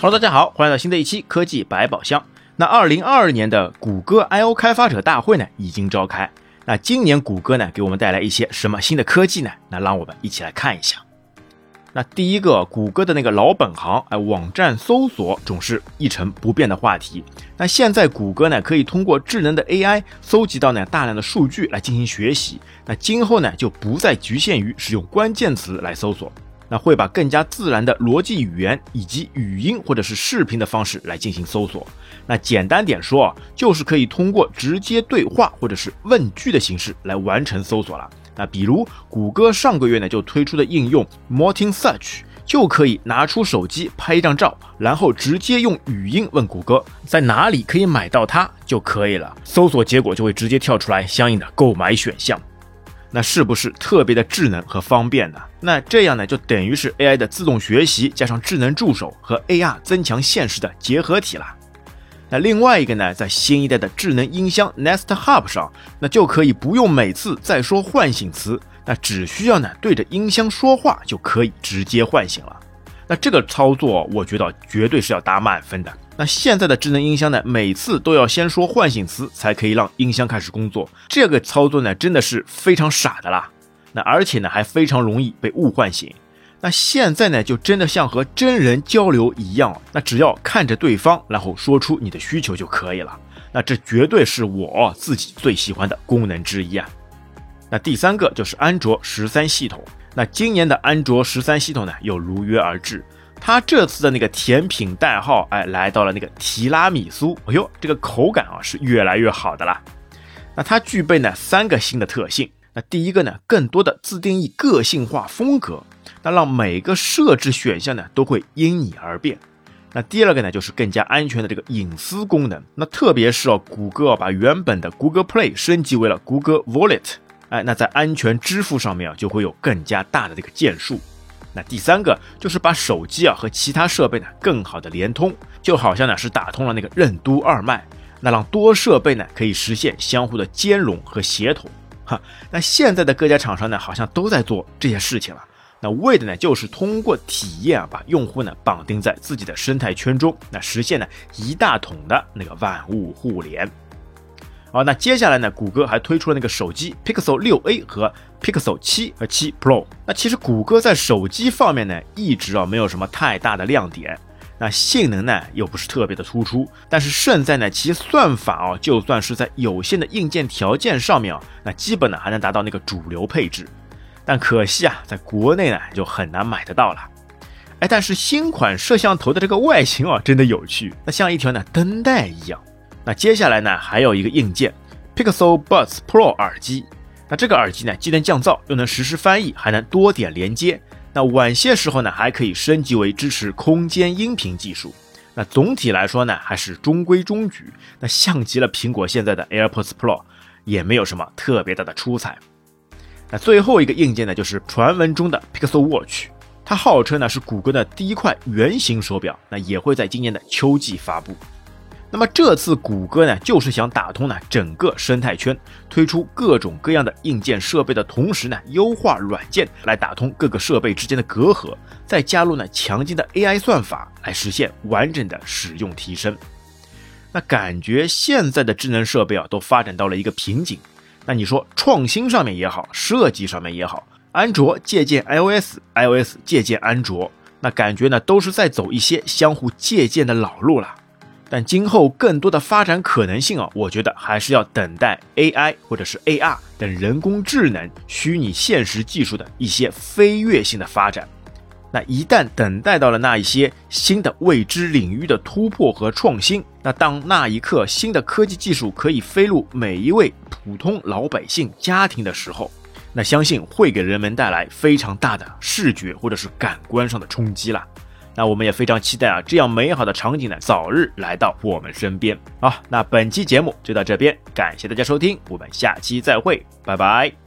Hello，大家好，欢迎来到新的一期科技百宝箱。那二零二二年的谷歌 I/O 开发者大会呢已经召开。那今年谷歌呢给我们带来一些什么新的科技呢？那让我们一起来看一下。那第一个，谷歌的那个老本行，哎，网站搜索总是一成不变的话题。那现在谷歌呢可以通过智能的 AI 搜集到呢大量的数据来进行学习。那今后呢就不再局限于使用关键词来搜索。那会把更加自然的逻辑语言以及语音或者是视频的方式来进行搜索。那简单点说啊，就是可以通过直接对话或者是问句的形式来完成搜索了。那比如谷歌上个月呢就推出的应用 Morning Search，就可以拿出手机拍一张照，然后直接用语音问谷歌在哪里可以买到它就可以了，搜索结果就会直接跳出来相应的购买选项。那是不是特别的智能和方便呢？那这样呢，就等于是 AI 的自动学习加上智能助手和 AR 增强现实的结合体了。那另外一个呢，在新一代的智能音箱 Nest Hub 上，那就可以不用每次再说唤醒词，那只需要呢对着音箱说话就可以直接唤醒了。那这个操作，我觉得绝对是要打满分的。那现在的智能音箱呢，每次都要先说唤醒词才可以让音箱开始工作。这个操作呢，真的是非常傻的啦。那而且呢，还非常容易被误唤醒。那现在呢，就真的像和真人交流一样，那只要看着对方，然后说出你的需求就可以了。那这绝对是我自己最喜欢的功能之一啊。那第三个就是安卓十三系统。那今年的安卓十三系统呢，又如约而至。它这次的那个甜品代号，哎，来到了那个提拉米苏。哎呦，这个口感啊是越来越好的啦。那它具备呢三个新的特性。那第一个呢，更多的自定义个性化风格，那让每个设置选项呢都会因你而变。那第二个呢，就是更加安全的这个隐私功能。那特别是哦，谷歌把原本的 Google Play 升级为了 Google Wallet，哎，那在安全支付上面啊就会有更加大的这个建树。那第三个就是把手机啊和其他设备呢更好的连通，就好像呢是打通了那个任督二脉，那让多设备呢可以实现相互的兼容和协同。哈，那现在的各家厂商呢好像都在做这些事情了，那为的呢就是通过体验啊把用户呢绑定在自己的生态圈中，那实现呢一大统的那个万物互联。好，那接下来呢？谷歌还推出了那个手机 Pixel 6a 和 Pixel 7和7 Pro。那其实谷歌在手机方面呢，一直啊没有什么太大的亮点。那性能呢又不是特别的突出。但是胜在呢其算法啊，就算是在有限的硬件条件上面啊，那基本呢还能达到那个主流配置。但可惜啊，在国内呢就很难买得到了。哎，但是新款摄像头的这个外形啊，真的有趣，那像一条呢灯带一样。那接下来呢，还有一个硬件，Pixel Buds Pro 耳机。那这个耳机呢，既能降噪，又能实时翻译，还能多点连接。那晚些时候呢，还可以升级为支持空间音频技术。那总体来说呢，还是中规中矩。那像极了苹果现在的 AirPods Pro，也没有什么特别大的出彩。那最后一个硬件呢，就是传闻中的 Pixel Watch，它号称呢是谷歌的第一块圆形手表，那也会在今年的秋季发布。那么这次谷歌呢，就是想打通呢整个生态圈，推出各种各样的硬件设备的同时呢，优化软件来打通各个设备之间的隔阂，再加入呢强劲的 AI 算法来实现完整的使用提升。那感觉现在的智能设备啊，都发展到了一个瓶颈。那你说创新上面也好，设计上面也好，安卓借鉴 iOS，iOS 借鉴安卓，那感觉呢都是在走一些相互借鉴的老路了。但今后更多的发展可能性啊，我觉得还是要等待 AI 或者是 AR 等人工智能、虚拟现实技术的一些飞跃性的发展。那一旦等待到了那一些新的未知领域的突破和创新，那当那一刻新的科技技术可以飞入每一位普通老百姓家庭的时候，那相信会给人们带来非常大的视觉或者是感官上的冲击了。那我们也非常期待啊，这样美好的场景呢，早日来到我们身边。好，那本期节目就到这边，感谢大家收听，我们下期再会，拜拜。